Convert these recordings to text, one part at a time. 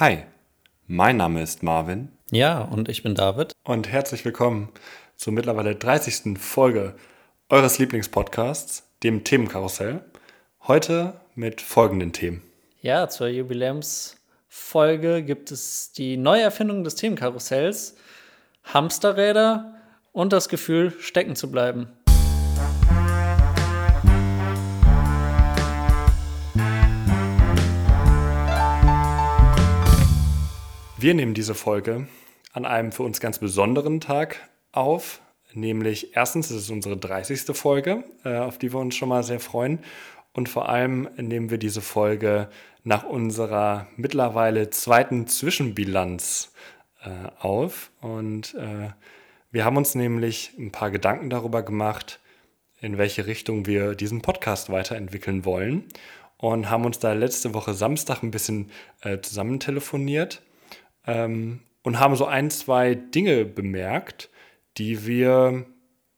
Hi, mein Name ist Marvin. Ja, und ich bin David. Und herzlich willkommen zur mittlerweile 30. Folge eures Lieblingspodcasts, dem Themenkarussell. Heute mit folgenden Themen. Ja, zur Jubiläumsfolge gibt es die Neuerfindung des Themenkarussells, Hamsterräder und das Gefühl, stecken zu bleiben. Wir nehmen diese Folge an einem für uns ganz besonderen Tag auf, nämlich erstens ist es unsere 30. Folge, äh, auf die wir uns schon mal sehr freuen. Und vor allem nehmen wir diese Folge nach unserer mittlerweile zweiten Zwischenbilanz äh, auf. Und äh, wir haben uns nämlich ein paar Gedanken darüber gemacht, in welche Richtung wir diesen Podcast weiterentwickeln wollen. Und haben uns da letzte Woche Samstag ein bisschen äh, zusammen telefoniert ähm, und haben so ein, zwei Dinge bemerkt, die wir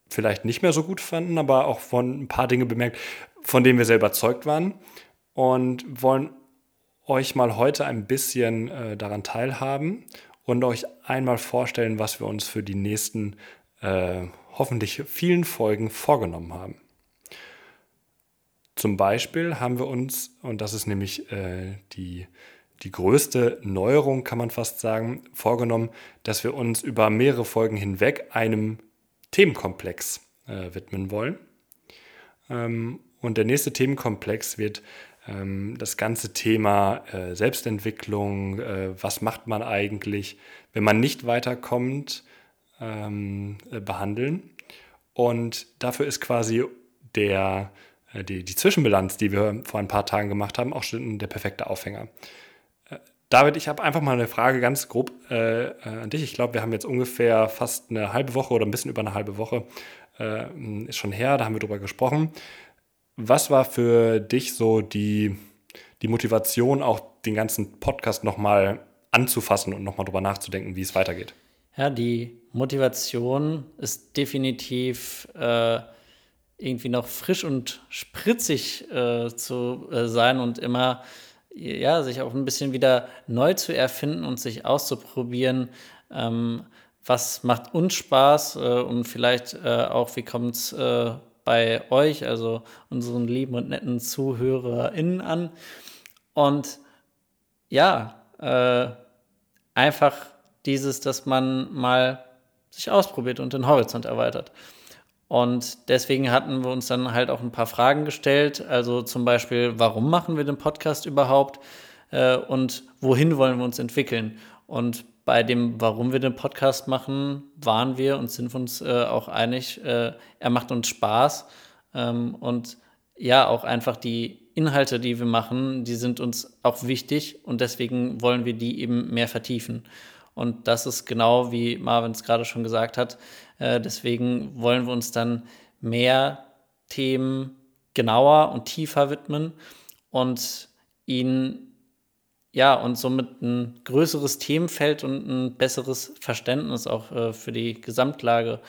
vielleicht nicht mehr so gut fanden, aber auch von ein paar Dinge bemerkt, von denen wir sehr überzeugt waren und wollen euch mal heute ein bisschen äh, daran teilhaben und euch einmal vorstellen, was wir uns für die nächsten äh, hoffentlich vielen Folgen vorgenommen haben. Zum Beispiel haben wir uns, und das ist nämlich äh, die die größte Neuerung, kann man fast sagen, vorgenommen, dass wir uns über mehrere Folgen hinweg einem Themenkomplex äh, widmen wollen. Ähm, und der nächste Themenkomplex wird ähm, das ganze Thema äh, Selbstentwicklung, äh, was macht man eigentlich, wenn man nicht weiterkommt, ähm, äh, behandeln. Und dafür ist quasi der, äh, die, die Zwischenbilanz, die wir vor ein paar Tagen gemacht haben, auch schon der perfekte Aufhänger. David, ich habe einfach mal eine Frage ganz grob äh, äh, an dich. Ich glaube, wir haben jetzt ungefähr fast eine halbe Woche oder ein bisschen über eine halbe Woche, äh, ist schon her, da haben wir drüber gesprochen. Was war für dich so die, die Motivation, auch den ganzen Podcast nochmal anzufassen und nochmal drüber nachzudenken, wie es weitergeht? Ja, die Motivation ist definitiv äh, irgendwie noch frisch und spritzig äh, zu äh, sein und immer ja, sich auch ein bisschen wieder neu zu erfinden und sich auszuprobieren. Ähm, was macht uns Spaß äh, und vielleicht äh, auch, wie kommt es äh, bei euch, also unseren lieben und netten ZuhörerInnen an? Und ja, äh, einfach dieses, dass man mal sich ausprobiert und den Horizont erweitert. Und deswegen hatten wir uns dann halt auch ein paar Fragen gestellt. Also zum Beispiel, warum machen wir den Podcast überhaupt? Äh, und wohin wollen wir uns entwickeln? Und bei dem, warum wir den Podcast machen, waren wir und sind uns äh, auch einig, äh, er macht uns Spaß. Ähm, und ja, auch einfach die Inhalte, die wir machen, die sind uns auch wichtig und deswegen wollen wir die eben mehr vertiefen. Und das ist genau, wie Marvin es gerade schon gesagt hat. Äh, deswegen wollen wir uns dann mehr Themen genauer und tiefer widmen und ihnen ja, und somit ein größeres Themenfeld und ein besseres Verständnis auch äh, für die Gesamtlage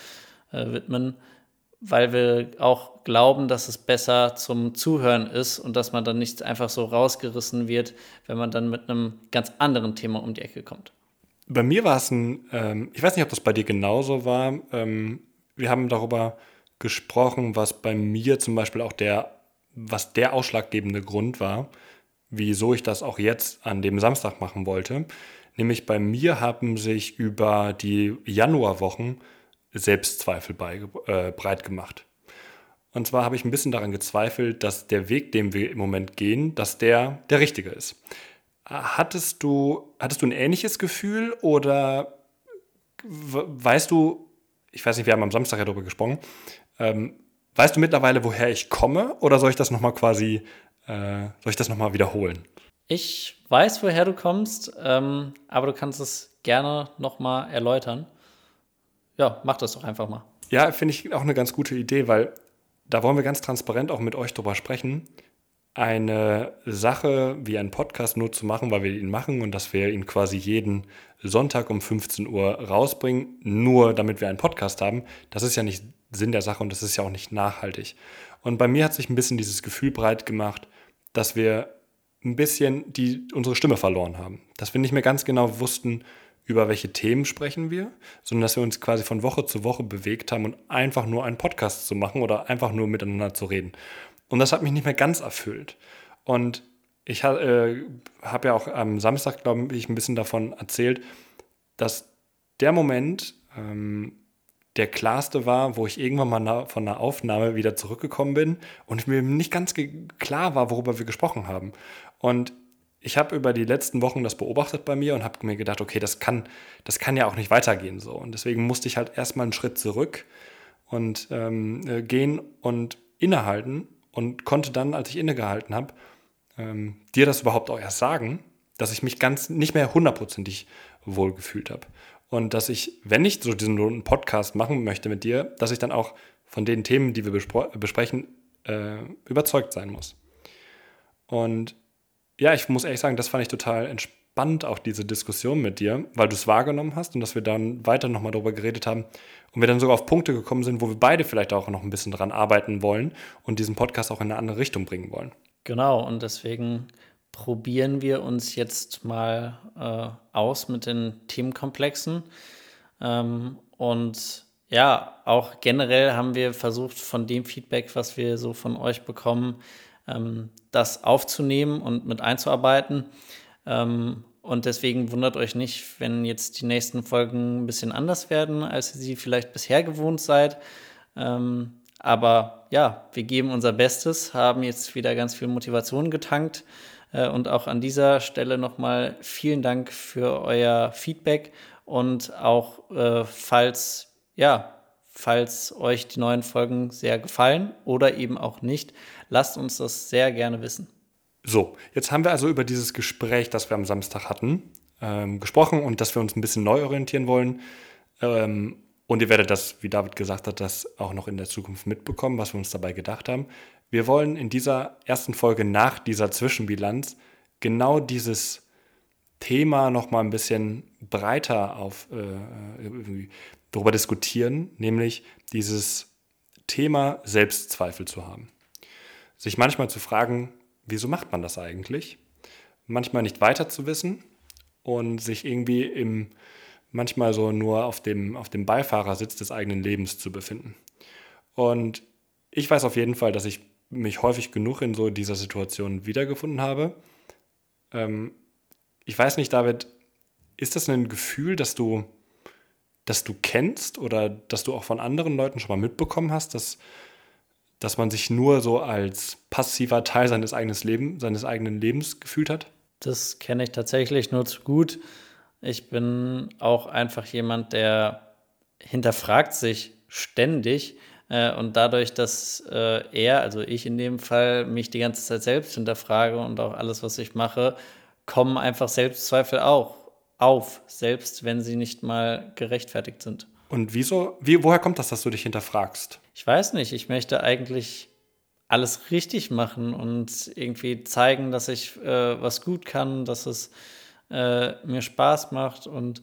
äh, widmen, weil wir auch glauben, dass es besser zum Zuhören ist und dass man dann nicht einfach so rausgerissen wird, wenn man dann mit einem ganz anderen Thema um die Ecke kommt. Bei mir war es ein, ähm, ich weiß nicht, ob das bei dir genauso war. Ähm, wir haben darüber gesprochen, was bei mir zum Beispiel auch der, was der ausschlaggebende Grund war, wieso ich das auch jetzt an dem Samstag machen wollte. Nämlich bei mir haben sich über die Januarwochen Selbstzweifel bei, äh, breit gemacht. Und zwar habe ich ein bisschen daran gezweifelt, dass der Weg, den wir im Moment gehen, dass der der richtige ist. Hattest du, hattest du ein ähnliches Gefühl oder weißt du, ich weiß nicht, wir haben am Samstag ja darüber gesprochen, ähm, weißt du mittlerweile, woher ich komme oder soll ich das nochmal quasi, äh, soll ich das nochmal wiederholen? Ich weiß, woher du kommst, ähm, aber du kannst es gerne nochmal erläutern. Ja, mach das doch einfach mal. Ja, finde ich auch eine ganz gute Idee, weil da wollen wir ganz transparent auch mit euch drüber sprechen eine Sache wie einen Podcast nur zu machen, weil wir ihn machen und dass wir ihn quasi jeden Sonntag um 15 Uhr rausbringen, nur damit wir einen Podcast haben, das ist ja nicht Sinn der Sache und das ist ja auch nicht nachhaltig. Und bei mir hat sich ein bisschen dieses Gefühl breit gemacht, dass wir ein bisschen die unsere Stimme verloren haben. Dass wir nicht mehr ganz genau wussten, über welche Themen sprechen wir, sondern dass wir uns quasi von Woche zu Woche bewegt haben und einfach nur einen Podcast zu machen oder einfach nur miteinander zu reden. Und das hat mich nicht mehr ganz erfüllt. Und ich äh, habe ja auch am Samstag, glaube ich, ein bisschen davon erzählt, dass der Moment ähm, der klarste war, wo ich irgendwann mal von einer Aufnahme wieder zurückgekommen bin und mir nicht ganz klar war, worüber wir gesprochen haben. Und ich habe über die letzten Wochen das beobachtet bei mir und habe mir gedacht, okay, das kann, das kann ja auch nicht weitergehen so. Und deswegen musste ich halt erstmal einen Schritt zurück und ähm, äh, gehen und innehalten und konnte dann, als ich innegehalten habe, ähm, dir das überhaupt auch erst sagen, dass ich mich ganz nicht mehr hundertprozentig wohl gefühlt habe. Und dass ich, wenn ich so diesen Podcast machen möchte mit dir, dass ich dann auch von den Themen, die wir besprechen, äh, überzeugt sein muss. Und ja, ich muss ehrlich sagen, das fand ich total entspannt, auch diese Diskussion mit dir, weil du es wahrgenommen hast und dass wir dann weiter nochmal darüber geredet haben und wir dann sogar auf Punkte gekommen sind, wo wir beide vielleicht auch noch ein bisschen dran arbeiten wollen und diesen Podcast auch in eine andere Richtung bringen wollen. Genau, und deswegen probieren wir uns jetzt mal äh, aus mit den Themenkomplexen. Ähm, und ja, auch generell haben wir versucht, von dem Feedback, was wir so von euch bekommen, ähm, das aufzunehmen und mit einzuarbeiten. Ähm, und deswegen wundert euch nicht, wenn jetzt die nächsten Folgen ein bisschen anders werden, als ihr sie vielleicht bisher gewohnt seid. Ähm, aber ja, wir geben unser Bestes, haben jetzt wieder ganz viel Motivation getankt. Äh, und auch an dieser Stelle nochmal vielen Dank für euer Feedback und auch äh, falls, ja, falls euch die neuen Folgen sehr gefallen oder eben auch nicht, lasst uns das sehr gerne wissen. So, jetzt haben wir also über dieses Gespräch, das wir am Samstag hatten, ähm, gesprochen und dass wir uns ein bisschen neu orientieren wollen. Ähm, und ihr werdet das, wie David gesagt hat, das auch noch in der Zukunft mitbekommen, was wir uns dabei gedacht haben. Wir wollen in dieser ersten Folge nach dieser Zwischenbilanz genau dieses Thema noch mal ein bisschen breiter auf äh, darüber diskutieren, nämlich dieses Thema Selbstzweifel zu haben. Sich manchmal zu fragen, wieso macht man das eigentlich? Manchmal nicht weiter zu wissen und sich irgendwie im, manchmal so nur auf dem, auf dem Beifahrersitz des eigenen Lebens zu befinden. Und ich weiß auf jeden Fall, dass ich mich häufig genug in so dieser Situation wiedergefunden habe. Ähm, ich weiß nicht, David, ist das ein Gefühl, dass du, dass du kennst oder dass du auch von anderen Leuten schon mal mitbekommen hast, dass dass man sich nur so als passiver Teil seines eigenen, Leben, seines eigenen Lebens gefühlt hat? Das kenne ich tatsächlich nur zu gut. Ich bin auch einfach jemand, der hinterfragt sich ständig. Äh, und dadurch, dass äh, er, also ich in dem Fall, mich die ganze Zeit selbst hinterfrage und auch alles, was ich mache, kommen einfach Selbstzweifel auch auf, selbst wenn sie nicht mal gerechtfertigt sind. Und wieso, wie, woher kommt das, dass du dich hinterfragst? Ich weiß nicht, ich möchte eigentlich alles richtig machen und irgendwie zeigen, dass ich äh, was gut kann, dass es äh, mir Spaß macht und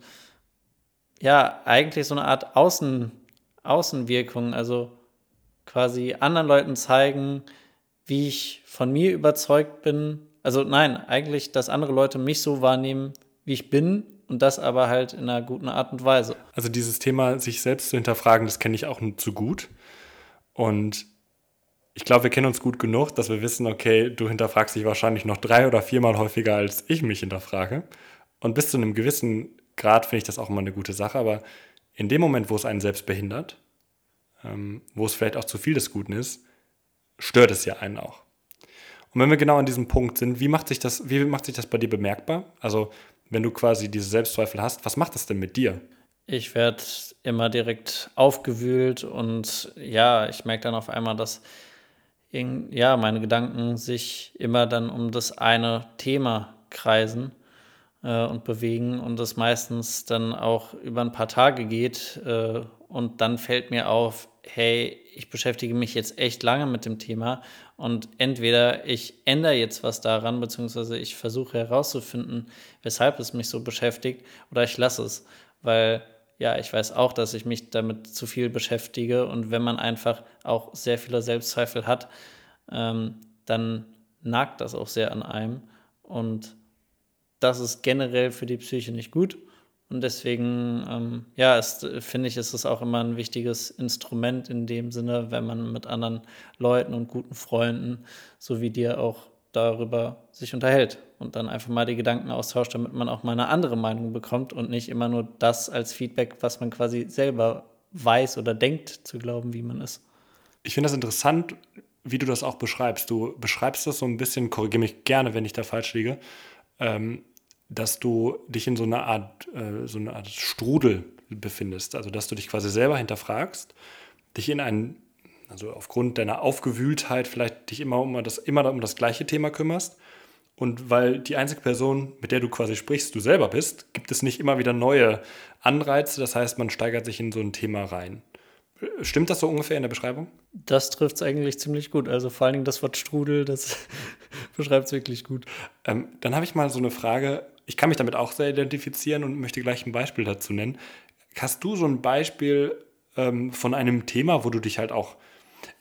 ja, eigentlich so eine Art Außen, Außenwirkung, also quasi anderen Leuten zeigen, wie ich von mir überzeugt bin. Also nein, eigentlich, dass andere Leute mich so wahrnehmen, wie ich bin und das aber halt in einer guten Art und Weise. Also dieses Thema, sich selbst zu hinterfragen, das kenne ich auch nur zu gut. Und ich glaube, wir kennen uns gut genug, dass wir wissen, okay, du hinterfragst dich wahrscheinlich noch drei oder viermal häufiger, als ich mich hinterfrage. Und bis zu einem gewissen Grad finde ich das auch immer eine gute Sache. Aber in dem Moment, wo es einen selbst behindert, ähm, wo es vielleicht auch zu viel des Guten ist, stört es ja einen auch. Und wenn wir genau an diesem Punkt sind, wie macht sich das, wie macht sich das bei dir bemerkbar? Also wenn du quasi diese Selbstzweifel hast, was macht das denn mit dir? Ich werde immer direkt aufgewühlt und ja, ich merke dann auf einmal, dass ja, meine Gedanken sich immer dann um das eine Thema kreisen äh, und bewegen und das meistens dann auch über ein paar Tage geht. Äh, und dann fällt mir auf, hey, ich beschäftige mich jetzt echt lange mit dem Thema und entweder ich ändere jetzt was daran, beziehungsweise ich versuche herauszufinden, weshalb es mich so beschäftigt, oder ich lasse es, weil ja, ich weiß auch, dass ich mich damit zu viel beschäftige. Und wenn man einfach auch sehr viele Selbstzweifel hat, ähm, dann nagt das auch sehr an einem. Und das ist generell für die Psyche nicht gut. Und deswegen, ähm, ja, finde ich, ist es auch immer ein wichtiges Instrument in dem Sinne, wenn man mit anderen Leuten und guten Freunden, so wie dir auch darüber sich unterhält und dann einfach mal die Gedanken austauscht, damit man auch mal eine andere Meinung bekommt und nicht immer nur das als Feedback, was man quasi selber weiß oder denkt zu glauben, wie man ist. Ich finde das interessant, wie du das auch beschreibst. Du beschreibst das so ein bisschen, korrigiere mich gerne, wenn ich da falsch liege, ähm, dass du dich in so einer Art, äh, so eine Art Strudel befindest. Also dass du dich quasi selber hinterfragst, dich in einen, also aufgrund deiner Aufgewühltheit vielleicht dich immer um das, immer um das gleiche Thema kümmerst. Und weil die einzige Person, mit der du quasi sprichst, du selber bist, gibt es nicht immer wieder neue Anreize. Das heißt, man steigert sich in so ein Thema rein. Stimmt das so ungefähr in der Beschreibung? Das trifft es eigentlich ziemlich gut. Also vor allen Dingen das Wort Strudel, das beschreibt es wirklich gut. Ähm, dann habe ich mal so eine Frage. Ich kann mich damit auch sehr identifizieren und möchte gleich ein Beispiel dazu nennen. Hast du so ein Beispiel ähm, von einem Thema, wo du dich halt auch,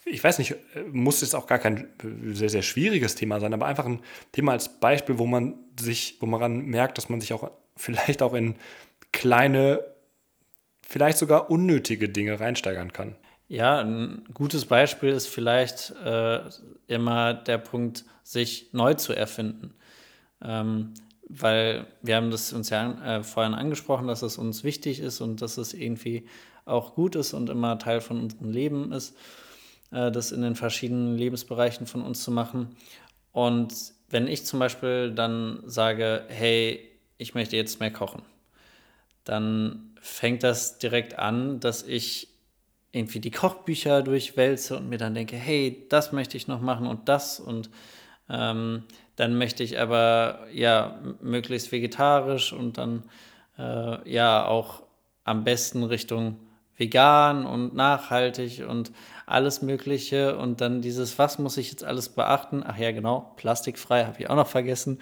ich weiß nicht, äh, muss es auch gar kein sehr, sehr schwieriges Thema sein, aber einfach ein Thema als Beispiel, wo man sich, wo man merkt, dass man sich auch vielleicht auch in kleine vielleicht sogar unnötige Dinge reinsteigern kann. Ja, ein gutes Beispiel ist vielleicht äh, immer der Punkt, sich neu zu erfinden. Ähm, weil wir haben das uns ja äh, vorhin angesprochen, dass es uns wichtig ist und dass es irgendwie auch gut ist und immer Teil von unserem Leben ist, äh, das in den verschiedenen Lebensbereichen von uns zu machen. Und wenn ich zum Beispiel dann sage, hey, ich möchte jetzt mehr kochen, dann fängt das direkt an, dass ich irgendwie die Kochbücher durchwälze und mir dann denke, hey, das möchte ich noch machen und das und ähm, dann möchte ich aber ja möglichst vegetarisch und dann äh, ja auch am besten Richtung vegan und nachhaltig und alles Mögliche und dann dieses, was muss ich jetzt alles beachten? Ach ja, genau, plastikfrei habe ich auch noch vergessen.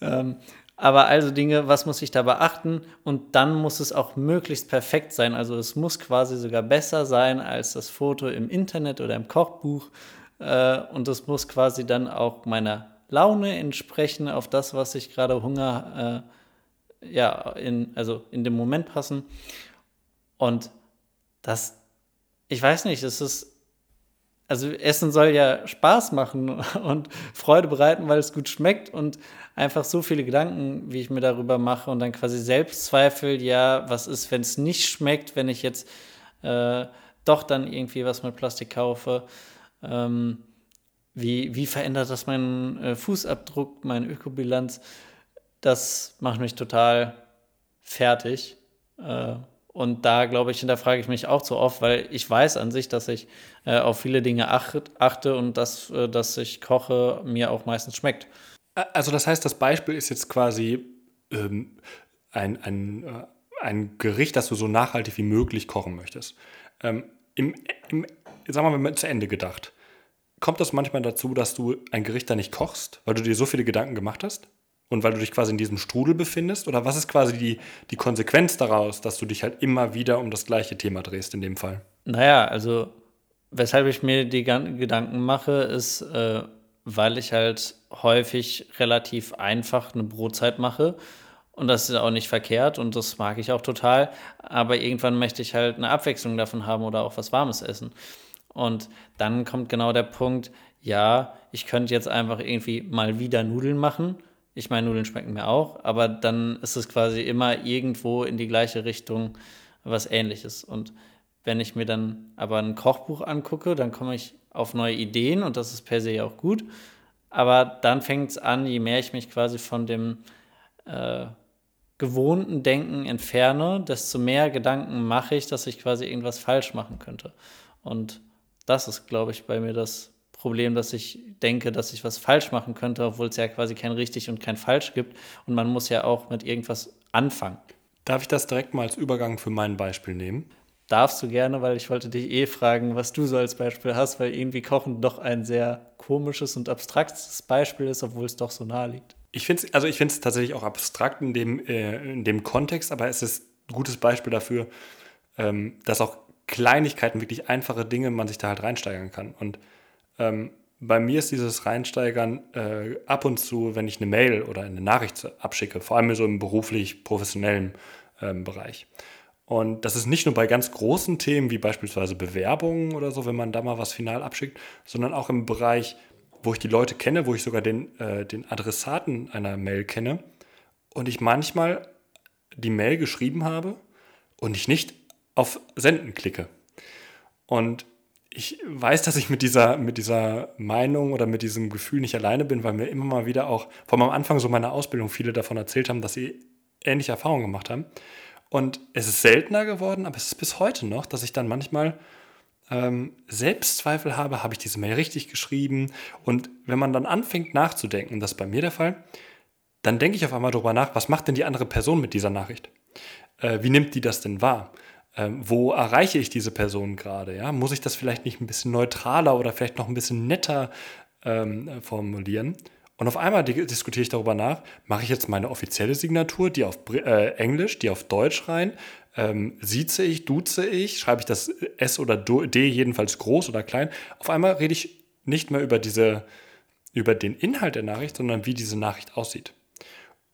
Ähm, aber also Dinge, was muss ich da beachten? Und dann muss es auch möglichst perfekt sein. Also es muss quasi sogar besser sein als das Foto im Internet oder im Kochbuch. Äh, und es muss quasi dann auch meiner Laune entsprechen, auf das, was ich gerade Hunger, äh, ja, in, also in dem Moment passen. Und das, ich weiß nicht, es ist also Essen soll ja Spaß machen und Freude bereiten, weil es gut schmeckt und einfach so viele Gedanken, wie ich mir darüber mache und dann quasi Selbstzweifel, ja, was ist, wenn es nicht schmeckt, wenn ich jetzt äh, doch dann irgendwie was mit Plastik kaufe. Ähm, wie, wie verändert das meinen äh, Fußabdruck, meine Ökobilanz? Das macht mich total fertig. Äh, und da, glaube ich, hinterfrage ich mich auch zu oft, weil ich weiß an sich, dass ich äh, auf viele Dinge achte und dass, äh, dass ich koche, mir auch meistens schmeckt. Also das heißt, das Beispiel ist jetzt quasi ähm, ein, ein, äh, ein Gericht, das du so nachhaltig wie möglich kochen möchtest. Ähm, im, im, sagen wir mal, zu Ende gedacht. Kommt das manchmal dazu, dass du ein Gericht da nicht kochst, weil du dir so viele Gedanken gemacht hast? Und weil du dich quasi in diesem Strudel befindest? Oder was ist quasi die, die Konsequenz daraus, dass du dich halt immer wieder um das gleiche Thema drehst in dem Fall? Naja, also weshalb ich mir die Gedanken mache, ist, äh, weil ich halt häufig relativ einfach eine Brotzeit mache. Und das ist auch nicht verkehrt und das mag ich auch total. Aber irgendwann möchte ich halt eine Abwechslung davon haben oder auch was Warmes essen. Und dann kommt genau der Punkt, ja, ich könnte jetzt einfach irgendwie mal wieder Nudeln machen ich meine, Nudeln schmecken mir auch, aber dann ist es quasi immer irgendwo in die gleiche Richtung was ähnliches. Und wenn ich mir dann aber ein Kochbuch angucke, dann komme ich auf neue Ideen und das ist per se auch gut. Aber dann fängt es an, je mehr ich mich quasi von dem äh, gewohnten Denken entferne, desto mehr Gedanken mache ich, dass ich quasi irgendwas falsch machen könnte. Und das ist, glaube ich, bei mir das Problem, dass ich denke, dass ich was falsch machen könnte, obwohl es ja quasi kein richtig und kein falsch gibt. Und man muss ja auch mit irgendwas anfangen. Darf ich das direkt mal als Übergang für mein Beispiel nehmen? Darfst du gerne, weil ich wollte dich eh fragen, was du so als Beispiel hast, weil irgendwie Kochen doch ein sehr komisches und abstraktes Beispiel ist, obwohl es doch so nahe liegt. Ich finde es also tatsächlich auch abstrakt in dem, äh, in dem Kontext, aber es ist ein gutes Beispiel dafür, ähm, dass auch Kleinigkeiten, wirklich einfache Dinge, man sich da halt reinsteigern kann. Und ähm, bei mir ist dieses Reinsteigern äh, ab und zu, wenn ich eine Mail oder eine Nachricht abschicke, vor allem so im beruflich-professionellen ähm, Bereich. Und das ist nicht nur bei ganz großen Themen wie beispielsweise Bewerbungen oder so, wenn man da mal was final abschickt, sondern auch im Bereich, wo ich die Leute kenne, wo ich sogar den, äh, den Adressaten einer Mail kenne und ich manchmal die Mail geschrieben habe und ich nicht auf Senden klicke. Und ich weiß, dass ich mit dieser, mit dieser Meinung oder mit diesem Gefühl nicht alleine bin, weil mir immer mal wieder auch, allem am Anfang so meiner Ausbildung, viele davon erzählt haben, dass sie ähnliche Erfahrungen gemacht haben. Und es ist seltener geworden, aber es ist bis heute noch, dass ich dann manchmal ähm, Selbstzweifel habe, habe ich diese Mail richtig geschrieben? Und wenn man dann anfängt nachzudenken, das ist bei mir der Fall, dann denke ich auf einmal darüber nach, was macht denn die andere Person mit dieser Nachricht? Äh, wie nimmt die das denn wahr? Ähm, wo erreiche ich diese Person gerade? Ja? Muss ich das vielleicht nicht ein bisschen neutraler oder vielleicht noch ein bisschen netter ähm, formulieren? Und auf einmal diskutiere ich darüber nach, mache ich jetzt meine offizielle Signatur, die auf äh, Englisch, die auf Deutsch rein, ähm, sieze ich, duze ich, schreibe ich das S oder D jedenfalls groß oder klein. Auf einmal rede ich nicht mehr über diese, über den Inhalt der Nachricht, sondern wie diese Nachricht aussieht.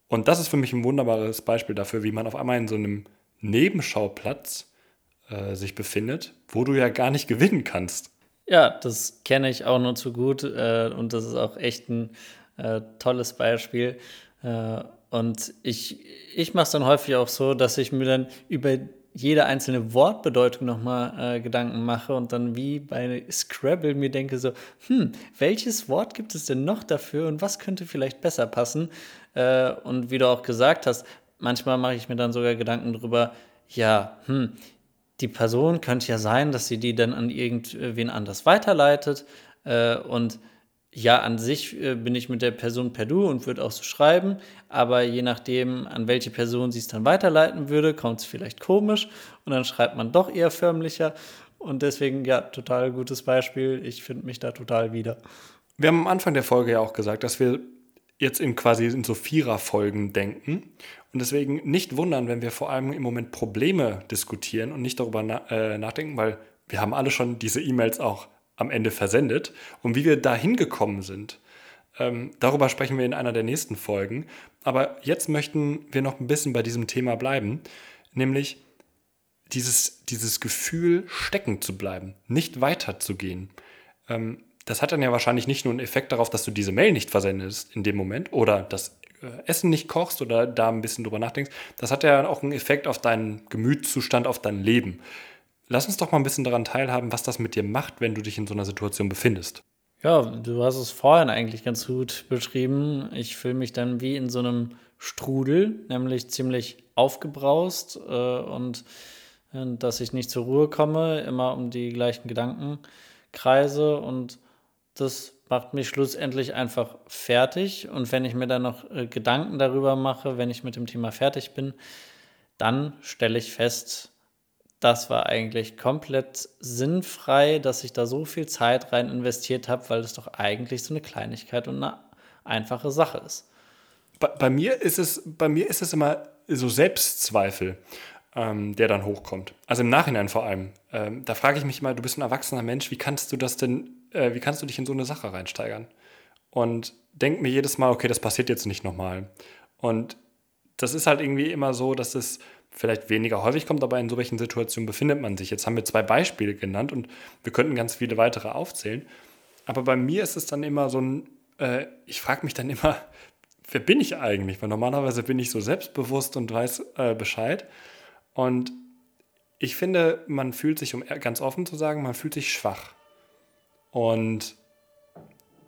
Und das ist für mich ein wunderbares Beispiel dafür, wie man auf einmal in so einem Nebenschauplatz äh, sich befindet, wo du ja gar nicht gewinnen kannst. Ja, das kenne ich auch nur zu gut äh, und das ist auch echt ein äh, tolles Beispiel. Äh, und ich, ich mache es dann häufig auch so, dass ich mir dann über jede einzelne Wortbedeutung nochmal äh, Gedanken mache und dann wie bei Scrabble mir denke so, hm, welches Wort gibt es denn noch dafür und was könnte vielleicht besser passen? Äh, und wie du auch gesagt hast, manchmal mache ich mir dann sogar Gedanken darüber, ja, hm, die Person könnte ja sein, dass sie die dann an irgendwen anders weiterleitet. Äh, und ja, an sich äh, bin ich mit der Person per Du und würde auch so schreiben, aber je nachdem, an welche Person sie es dann weiterleiten würde, kommt es vielleicht komisch und dann schreibt man doch eher förmlicher. Und deswegen, ja, total gutes Beispiel. Ich finde mich da total wieder. Wir haben am Anfang der Folge ja auch gesagt, dass wir jetzt in quasi in so Vierer-Folgen denken. Und deswegen nicht wundern, wenn wir vor allem im Moment Probleme diskutieren und nicht darüber na äh, nachdenken, weil wir haben alle schon diese E-Mails auch am Ende versendet. Und wie wir da hingekommen sind, ähm, darüber sprechen wir in einer der nächsten Folgen. Aber jetzt möchten wir noch ein bisschen bei diesem Thema bleiben, nämlich dieses, dieses Gefühl, stecken zu bleiben, nicht weiterzugehen. Ähm, das hat dann ja wahrscheinlich nicht nur einen Effekt darauf, dass du diese Mail nicht versendest in dem Moment oder das äh, Essen nicht kochst oder da ein bisschen drüber nachdenkst. Das hat ja auch einen Effekt auf deinen Gemütszustand, auf dein Leben. Lass uns doch mal ein bisschen daran teilhaben, was das mit dir macht, wenn du dich in so einer Situation befindest. Ja, du hast es vorhin eigentlich ganz gut beschrieben. Ich fühle mich dann wie in so einem Strudel, nämlich ziemlich aufgebraust äh, und äh, dass ich nicht zur Ruhe komme, immer um die gleichen Gedanken kreise und das macht mich schlussendlich einfach fertig. Und wenn ich mir dann noch äh, Gedanken darüber mache, wenn ich mit dem Thema fertig bin, dann stelle ich fest, das war eigentlich komplett sinnfrei, dass ich da so viel Zeit rein investiert habe, weil es doch eigentlich so eine Kleinigkeit und eine einfache Sache ist. Bei, bei mir ist es, bei mir ist es immer so Selbstzweifel, ähm, der dann hochkommt. Also im Nachhinein vor allem. Ähm, da frage ich mich mal, du bist ein erwachsener Mensch, wie kannst du das denn äh, wie kannst du dich in so eine Sache reinsteigern? Und denk mir jedes Mal, okay, das passiert jetzt nicht nochmal. Und das ist halt irgendwie immer so, dass es vielleicht weniger häufig kommt, aber in solchen Situationen befindet man sich. Jetzt haben wir zwei Beispiele genannt und wir könnten ganz viele weitere aufzählen. Aber bei mir ist es dann immer so ein, äh, ich frage mich dann immer, wer bin ich eigentlich? Weil normalerweise bin ich so selbstbewusst und weiß äh, Bescheid. Und ich finde, man fühlt sich, um ganz offen zu sagen, man fühlt sich schwach. Und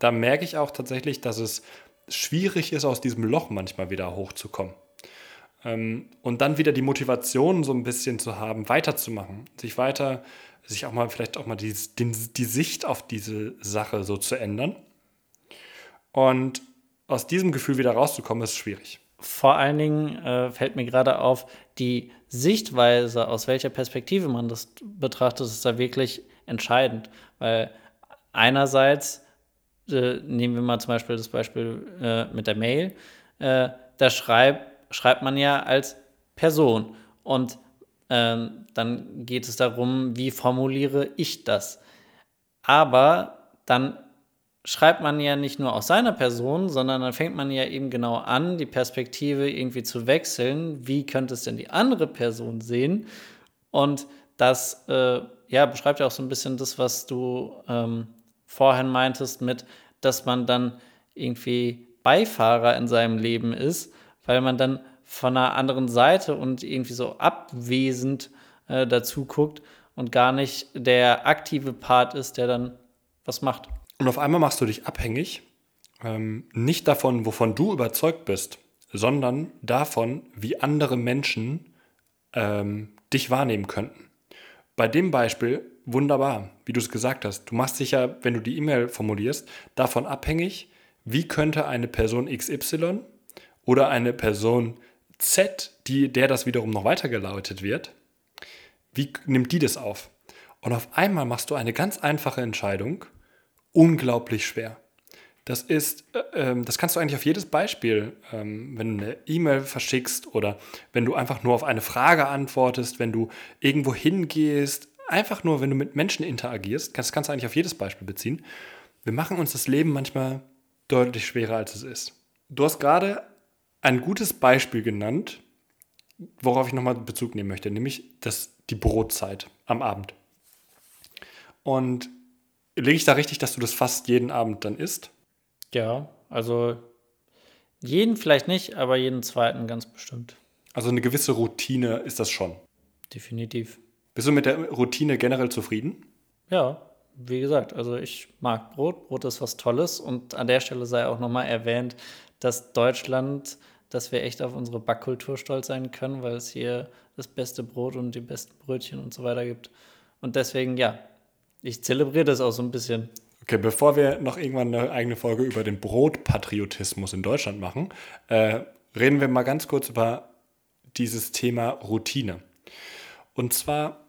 da merke ich auch tatsächlich, dass es schwierig ist, aus diesem Loch manchmal wieder hochzukommen. Ähm, und dann wieder die Motivation so ein bisschen zu haben, weiterzumachen, sich weiter, sich auch mal vielleicht auch mal die, die, die Sicht auf diese Sache so zu ändern. Und aus diesem Gefühl wieder rauszukommen, ist schwierig. Vor allen Dingen äh, fällt mir gerade auf, die Sichtweise, aus welcher Perspektive man das betrachtet, ist da wirklich entscheidend. Weil einerseits, äh, nehmen wir mal zum Beispiel das Beispiel äh, mit der Mail, äh, da schreibt, schreibt man ja als Person und ähm, dann geht es darum, wie formuliere ich das. Aber dann schreibt man ja nicht nur aus seiner Person, sondern dann fängt man ja eben genau an, die Perspektive irgendwie zu wechseln. Wie könnte es denn die andere Person sehen? Und das äh, ja, beschreibt ja auch so ein bisschen das, was du ähm, vorhin meintest, mit, dass man dann irgendwie Beifahrer in seinem Leben ist, weil man dann von einer anderen Seite und irgendwie so abwesend äh, dazu guckt und gar nicht der aktive Part ist, der dann was macht. Und auf einmal machst du dich abhängig, ähm, nicht davon, wovon du überzeugt bist, sondern davon, wie andere Menschen ähm, dich wahrnehmen könnten. Bei dem Beispiel wunderbar, wie du es gesagt hast. Du machst dich ja, wenn du die E-Mail formulierst, davon abhängig, wie könnte eine Person XY oder eine Person Z, die, der das wiederum noch weitergeleitet wird, wie nimmt die das auf? Und auf einmal machst du eine ganz einfache Entscheidung unglaublich schwer. Das ist, äh, ähm, das kannst du eigentlich auf jedes Beispiel, ähm, wenn du eine E-Mail verschickst oder wenn du einfach nur auf eine Frage antwortest, wenn du irgendwo hingehst, einfach nur, wenn du mit Menschen interagierst, das kannst du eigentlich auf jedes Beispiel beziehen. Wir machen uns das Leben manchmal deutlich schwerer, als es ist. Du hast gerade ein gutes Beispiel genannt, worauf ich nochmal Bezug nehmen möchte, nämlich das, die Brotzeit am Abend. Und lege ich da richtig, dass du das fast jeden Abend dann isst? Ja, also jeden vielleicht nicht, aber jeden zweiten ganz bestimmt. Also eine gewisse Routine ist das schon. Definitiv. Bist du mit der Routine generell zufrieden? Ja, wie gesagt, also ich mag Brot. Brot ist was Tolles und an der Stelle sei auch nochmal erwähnt, dass Deutschland, dass wir echt auf unsere Backkultur stolz sein können, weil es hier das beste Brot und die besten Brötchen und so weiter gibt. Und deswegen, ja, ich zelebriere das auch so ein bisschen. Okay, bevor wir noch irgendwann eine eigene Folge über den Brotpatriotismus in Deutschland machen, äh, reden wir mal ganz kurz über dieses Thema Routine. Und zwar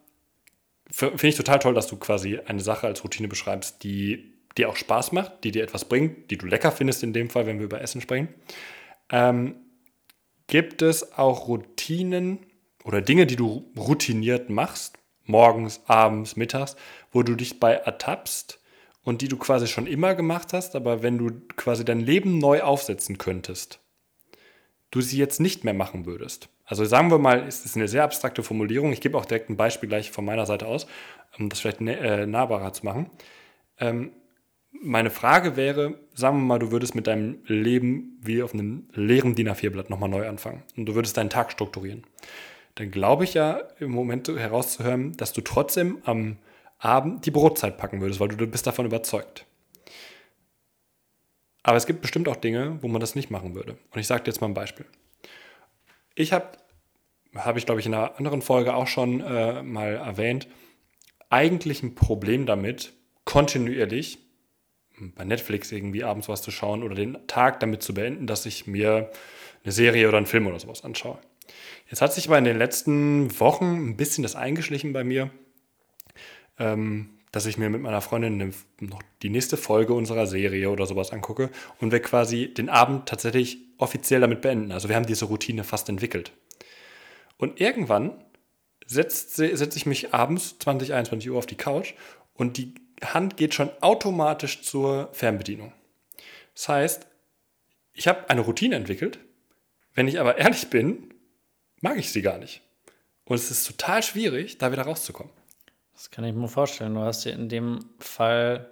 finde ich total toll, dass du quasi eine Sache als Routine beschreibst, die dir auch Spaß macht, die dir etwas bringt, die du lecker findest in dem Fall, wenn wir über Essen sprechen. Ähm, gibt es auch Routinen oder Dinge, die du routiniert machst, morgens, abends, mittags, wo du dich bei ertappst und die du quasi schon immer gemacht hast, aber wenn du quasi dein Leben neu aufsetzen könntest, du sie jetzt nicht mehr machen würdest. Also sagen wir mal, es ist eine sehr abstrakte Formulierung. Ich gebe auch direkt ein Beispiel gleich von meiner Seite aus, um das vielleicht äh, nahbarer zu machen. Ähm, meine Frage wäre, sagen wir mal, du würdest mit deinem Leben wie auf einem leeren DIN A4-Blatt nochmal neu anfangen und du würdest deinen Tag strukturieren dann glaube ich ja im Moment herauszuhören, dass du trotzdem am Abend die Brotzeit packen würdest, weil du bist davon überzeugt. Aber es gibt bestimmt auch Dinge, wo man das nicht machen würde. Und ich sage dir jetzt mal ein Beispiel. Ich habe, habe ich glaube ich in einer anderen Folge auch schon äh, mal erwähnt, eigentlich ein Problem damit, kontinuierlich bei Netflix irgendwie abends was zu schauen oder den Tag damit zu beenden, dass ich mir eine Serie oder einen Film oder sowas anschaue. Jetzt hat sich aber in den letzten Wochen ein bisschen das eingeschlichen bei mir, ähm, dass ich mir mit meiner Freundin noch die nächste Folge unserer Serie oder sowas angucke und wir quasi den Abend tatsächlich offiziell damit beenden. Also wir haben diese Routine fast entwickelt. Und irgendwann setze setz ich mich abends 20, 21 Uhr auf die Couch und die Hand geht schon automatisch zur Fernbedienung. Das heißt, ich habe eine Routine entwickelt. Wenn ich aber ehrlich bin, mag ich sie gar nicht. Und es ist total schwierig, da wieder rauszukommen. Das kann ich mir vorstellen. Du hast dir in dem Fall,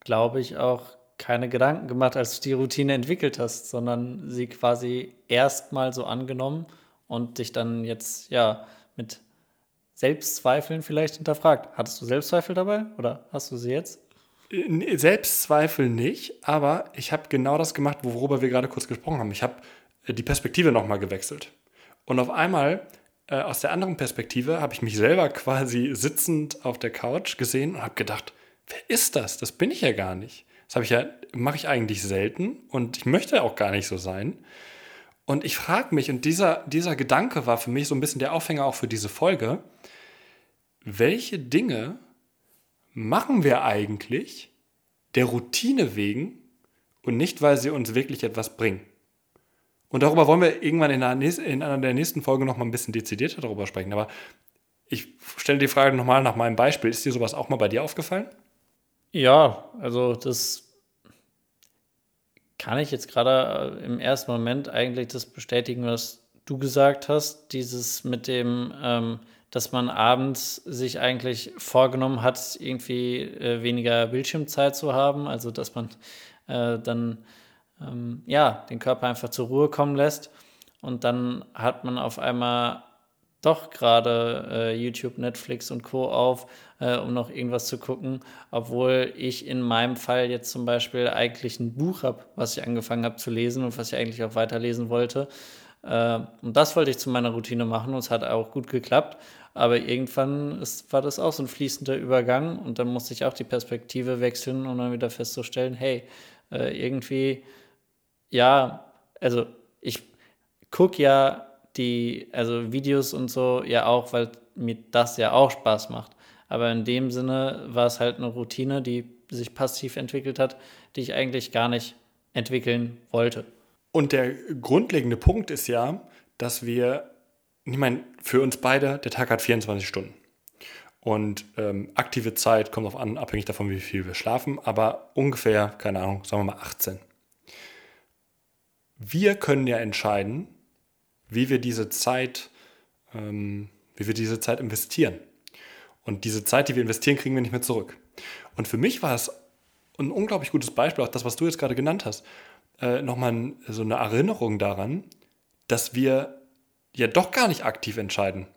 glaube ich, auch keine Gedanken gemacht, als du die Routine entwickelt hast, sondern sie quasi erstmal so angenommen und dich dann jetzt ja mit Selbstzweifeln vielleicht hinterfragt. Hattest du Selbstzweifel dabei oder hast du sie jetzt? Selbstzweifel nicht, aber ich habe genau das gemacht, worüber wir gerade kurz gesprochen haben. Ich habe die Perspektive nochmal gewechselt. Und auf einmal, äh, aus der anderen Perspektive, habe ich mich selber quasi sitzend auf der Couch gesehen und habe gedacht, wer ist das? Das bin ich ja gar nicht. Das habe ich ja, mache ich eigentlich selten und ich möchte auch gar nicht so sein. Und ich frage mich, und dieser, dieser Gedanke war für mich so ein bisschen der Aufhänger auch für diese Folge, welche Dinge machen wir eigentlich der Routine wegen und nicht, weil sie uns wirklich etwas bringen? Und darüber wollen wir irgendwann in einer, in einer der nächsten Folgen noch mal ein bisschen dezidierter darüber sprechen. Aber ich stelle die Frage nochmal nach meinem Beispiel. Ist dir sowas auch mal bei dir aufgefallen? Ja, also das kann ich jetzt gerade äh, im ersten Moment eigentlich das bestätigen, was du gesagt hast, dieses mit dem, ähm, dass man abends sich eigentlich vorgenommen hat, irgendwie äh, weniger Bildschirmzeit zu haben, also dass man äh, dann ähm, ja den Körper einfach zur Ruhe kommen lässt und dann hat man auf einmal doch gerade äh, YouTube, Netflix und Co. auf, äh, um noch irgendwas zu gucken, obwohl ich in meinem Fall jetzt zum Beispiel eigentlich ein Buch habe, was ich angefangen habe zu lesen und was ich eigentlich auch weiterlesen wollte. Äh, und das wollte ich zu meiner Routine machen und es hat auch gut geklappt. Aber irgendwann ist, war das auch so ein fließender Übergang und dann musste ich auch die Perspektive wechseln und dann wieder festzustellen, hey, äh, irgendwie, ja, also ich gucke ja die, also Videos und so ja auch, weil mir das ja auch Spaß macht. Aber in dem Sinne war es halt eine Routine, die sich passiv entwickelt hat, die ich eigentlich gar nicht entwickeln wollte. Und der grundlegende Punkt ist ja, dass wir, ich meine, für uns beide, der Tag hat 24 Stunden. Und ähm, aktive Zeit kommt auf an, abhängig davon, wie viel wir schlafen, aber ungefähr, keine Ahnung, sagen wir mal 18. Wir können ja entscheiden, wie wir diese Zeit, ähm, wie wir diese Zeit investieren. Und diese Zeit, die wir investieren, kriegen wir nicht mehr zurück. Und für mich war es ein unglaublich gutes Beispiel, auch das, was du jetzt gerade genannt hast, äh, nochmal so eine Erinnerung daran, dass wir ja doch gar nicht aktiv entscheiden,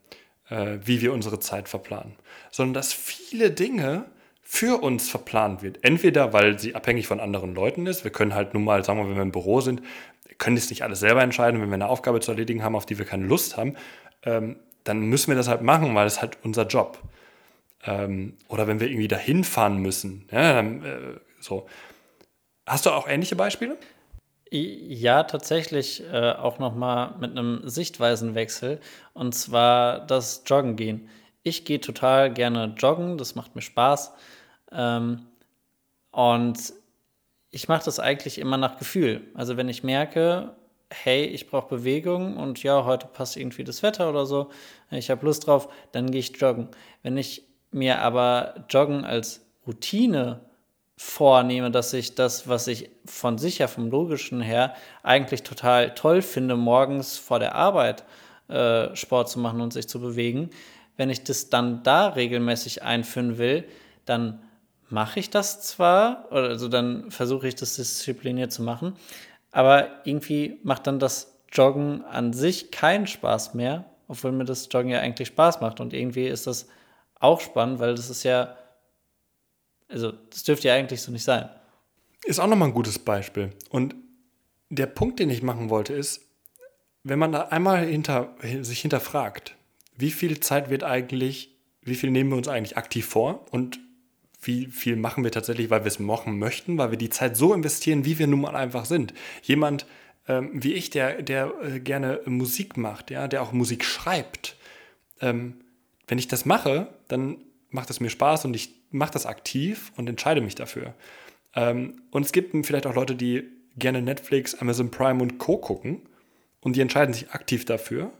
äh, wie wir unsere Zeit verplanen, sondern dass viele Dinge für uns verplant wird. Entweder, weil sie abhängig von anderen Leuten ist. Wir können halt nun mal, sagen wir, wenn wir im Büro sind, können das nicht alles selber entscheiden. Wenn wir eine Aufgabe zu erledigen haben, auf die wir keine Lust haben, ähm, dann müssen wir das halt machen, weil es halt unser Job. Ähm, oder wenn wir irgendwie dahin fahren müssen. Ja, dann, äh, so. Hast du auch ähnliche Beispiele? Ja, tatsächlich äh, auch nochmal mit einem Sichtweisenwechsel. Und zwar das Joggen gehen. Ich gehe total gerne joggen, das macht mir Spaß. Ähm, und ich mache das eigentlich immer nach Gefühl. Also wenn ich merke, hey, ich brauche Bewegung und ja, heute passt irgendwie das Wetter oder so, ich habe Lust drauf, dann gehe ich joggen. Wenn ich mir aber Joggen als Routine vornehme, dass ich das, was ich von sich ja vom logischen her eigentlich total toll finde, morgens vor der Arbeit äh, Sport zu machen und sich zu bewegen, wenn ich das dann da regelmäßig einführen will, dann mache ich das zwar, also dann versuche ich das diszipliniert zu machen, aber irgendwie macht dann das Joggen an sich keinen Spaß mehr, obwohl mir das Joggen ja eigentlich Spaß macht. Und irgendwie ist das auch spannend, weil das ist ja, also das dürfte ja eigentlich so nicht sein. Ist auch nochmal ein gutes Beispiel. Und der Punkt, den ich machen wollte, ist, wenn man da einmal hinter, sich hinterfragt, wie viel Zeit wird eigentlich, wie viel nehmen wir uns eigentlich aktiv vor und wie viel machen wir tatsächlich, weil wir es machen möchten, weil wir die Zeit so investieren, wie wir nun mal einfach sind. Jemand ähm, wie ich, der, der äh, gerne Musik macht, ja, der auch Musik schreibt, ähm, wenn ich das mache, dann macht es mir Spaß und ich mache das aktiv und entscheide mich dafür. Ähm, und es gibt vielleicht auch Leute, die gerne Netflix, Amazon Prime und Co. gucken und die entscheiden sich aktiv dafür.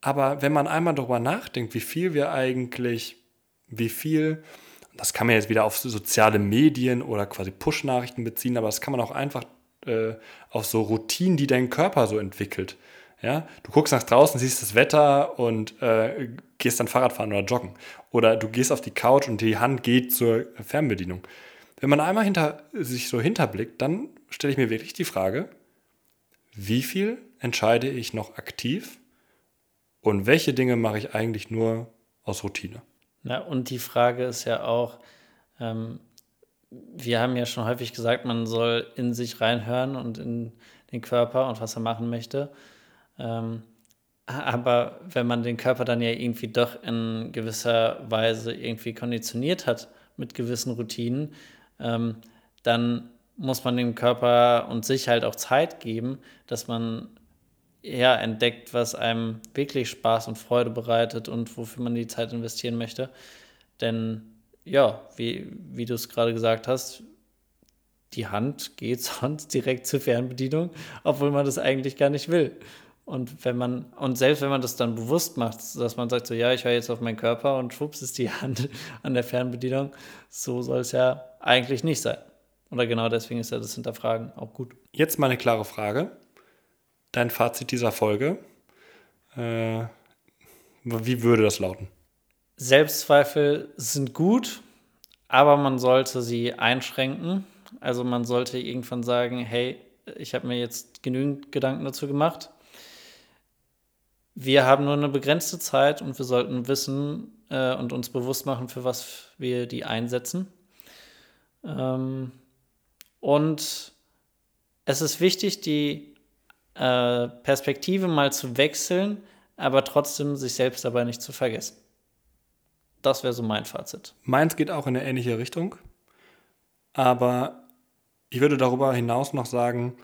Aber wenn man einmal darüber nachdenkt, wie viel wir eigentlich, wie viel das kann man jetzt wieder auf soziale Medien oder quasi Push-Nachrichten beziehen, aber das kann man auch einfach äh, auf so Routinen, die dein Körper so entwickelt. Ja? Du guckst nach draußen, siehst das Wetter und äh, gehst dann Fahrradfahren oder joggen. Oder du gehst auf die Couch und die Hand geht zur Fernbedienung. Wenn man einmal hinter, sich so hinterblickt, dann stelle ich mir wirklich die Frage, wie viel entscheide ich noch aktiv und welche Dinge mache ich eigentlich nur aus Routine? Na, und die Frage ist ja auch, ähm, wir haben ja schon häufig gesagt, man soll in sich reinhören und in den Körper und was er machen möchte. Ähm, aber wenn man den Körper dann ja irgendwie doch in gewisser Weise irgendwie konditioniert hat mit gewissen Routinen, ähm, dann muss man dem Körper und sich halt auch Zeit geben, dass man ja, entdeckt, was einem wirklich Spaß und Freude bereitet und wofür man die Zeit investieren möchte. Denn ja, wie, wie du es gerade gesagt hast, die Hand geht sonst direkt zur Fernbedienung, obwohl man das eigentlich gar nicht will. Und wenn man, und selbst wenn man das dann bewusst macht, dass man sagt, so ja, ich höre jetzt auf meinen Körper und schwupps ist die Hand an der Fernbedienung, so soll es ja eigentlich nicht sein. Oder genau deswegen ist ja das Hinterfragen auch gut. Jetzt mal eine klare Frage. Dein Fazit dieser Folge. Äh, wie würde das lauten? Selbstzweifel sind gut, aber man sollte sie einschränken. Also man sollte irgendwann sagen, hey, ich habe mir jetzt genügend Gedanken dazu gemacht. Wir haben nur eine begrenzte Zeit und wir sollten wissen äh, und uns bewusst machen, für was wir die einsetzen. Ähm, und es ist wichtig, die äh, Perspektive mal zu wechseln, aber trotzdem sich selbst dabei nicht zu vergessen. Das wäre so mein Fazit. Meins geht auch in eine ähnliche Richtung. Aber ich würde darüber hinaus noch sagen,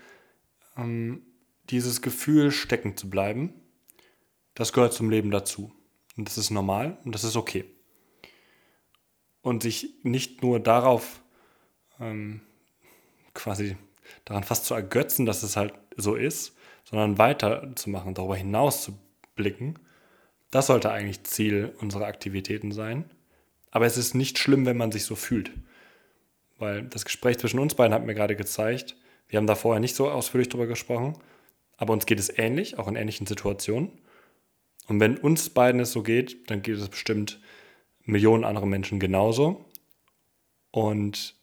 ähm, dieses Gefühl stecken zu bleiben, das gehört zum Leben dazu. Und das ist normal und das ist okay. Und sich nicht nur darauf ähm, quasi daran fast zu ergötzen, dass es halt so ist, sondern weiterzumachen, darüber hinaus zu blicken das sollte eigentlich Ziel unserer Aktivitäten sein. Aber es ist nicht schlimm, wenn man sich so fühlt. Weil das Gespräch zwischen uns beiden hat mir gerade gezeigt, wir haben da vorher nicht so ausführlich drüber gesprochen, aber uns geht es ähnlich, auch in ähnlichen Situationen. Und wenn uns beiden es so geht, dann geht es bestimmt Millionen andere Menschen genauso. Und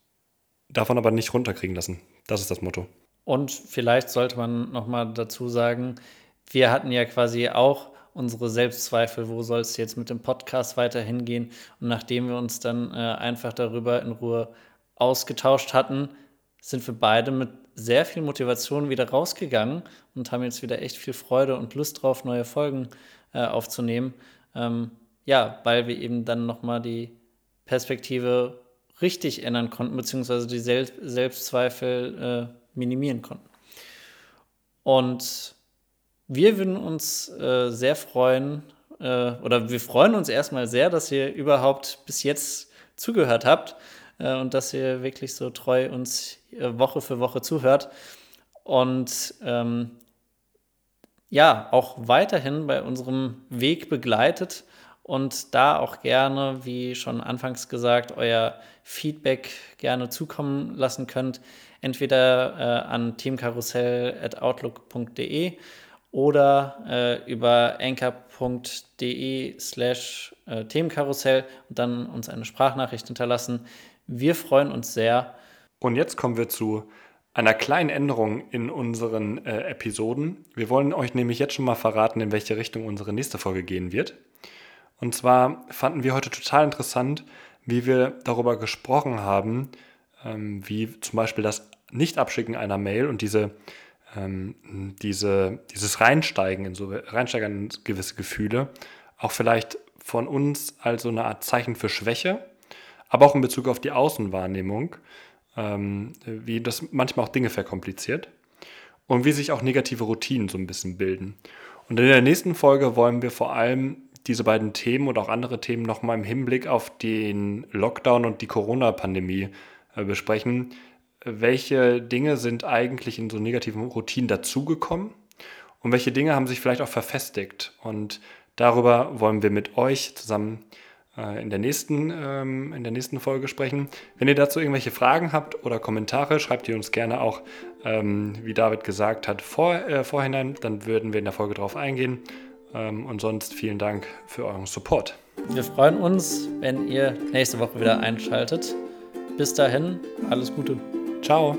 davon aber nicht runterkriegen lassen. Das ist das Motto. Und vielleicht sollte man nochmal dazu sagen, wir hatten ja quasi auch unsere Selbstzweifel, wo soll es jetzt mit dem Podcast weiter hingehen. Und nachdem wir uns dann äh, einfach darüber in Ruhe ausgetauscht hatten, sind wir beide mit sehr viel Motivation wieder rausgegangen und haben jetzt wieder echt viel Freude und Lust drauf, neue Folgen äh, aufzunehmen. Ähm, ja, weil wir eben dann nochmal die Perspektive richtig ändern konnten, beziehungsweise die Sel Selbstzweifel äh, minimieren konnten. Und wir würden uns äh, sehr freuen, äh, oder wir freuen uns erstmal sehr, dass ihr überhaupt bis jetzt zugehört habt äh, und dass ihr wirklich so treu uns äh, Woche für Woche zuhört. Und ähm, ja, auch weiterhin bei unserem Weg begleitet und da auch gerne, wie schon anfangs gesagt, euer Feedback gerne zukommen lassen könnt. Entweder äh, an teamkarussell.outlook.de oder äh, über anchor.de slash äh, Themenkarussell und dann uns eine Sprachnachricht hinterlassen. Wir freuen uns sehr. Und jetzt kommen wir zu einer kleinen Änderung in unseren äh, Episoden. Wir wollen euch nämlich jetzt schon mal verraten, in welche Richtung unsere nächste Folge gehen wird. Und zwar fanden wir heute total interessant, wie wir darüber gesprochen haben, ähm, wie zum Beispiel das Nicht-Abschicken einer Mail und diese ähm, diese, dieses Reinsteigen in so Reinsteigern in gewisse Gefühle auch vielleicht von uns als so eine Art Zeichen für Schwäche, aber auch in Bezug auf die Außenwahrnehmung, ähm, wie das manchmal auch Dinge verkompliziert und wie sich auch negative Routinen so ein bisschen bilden. Und in der nächsten Folge wollen wir vor allem diese beiden Themen und auch andere Themen nochmal im Hinblick auf den Lockdown und die Corona-Pandemie besprechen, welche Dinge sind eigentlich in so negativen Routinen dazugekommen und welche Dinge haben sich vielleicht auch verfestigt. Und darüber wollen wir mit euch zusammen äh, in, der nächsten, ähm, in der nächsten Folge sprechen. Wenn ihr dazu irgendwelche Fragen habt oder Kommentare, schreibt ihr uns gerne auch, ähm, wie David gesagt hat, vor, äh, vorhinein. Dann würden wir in der Folge darauf eingehen. Ähm, und sonst vielen Dank für euren Support. Wir freuen uns, wenn ihr nächste Woche wieder einschaltet. Bis dahin, alles Gute. Ciao.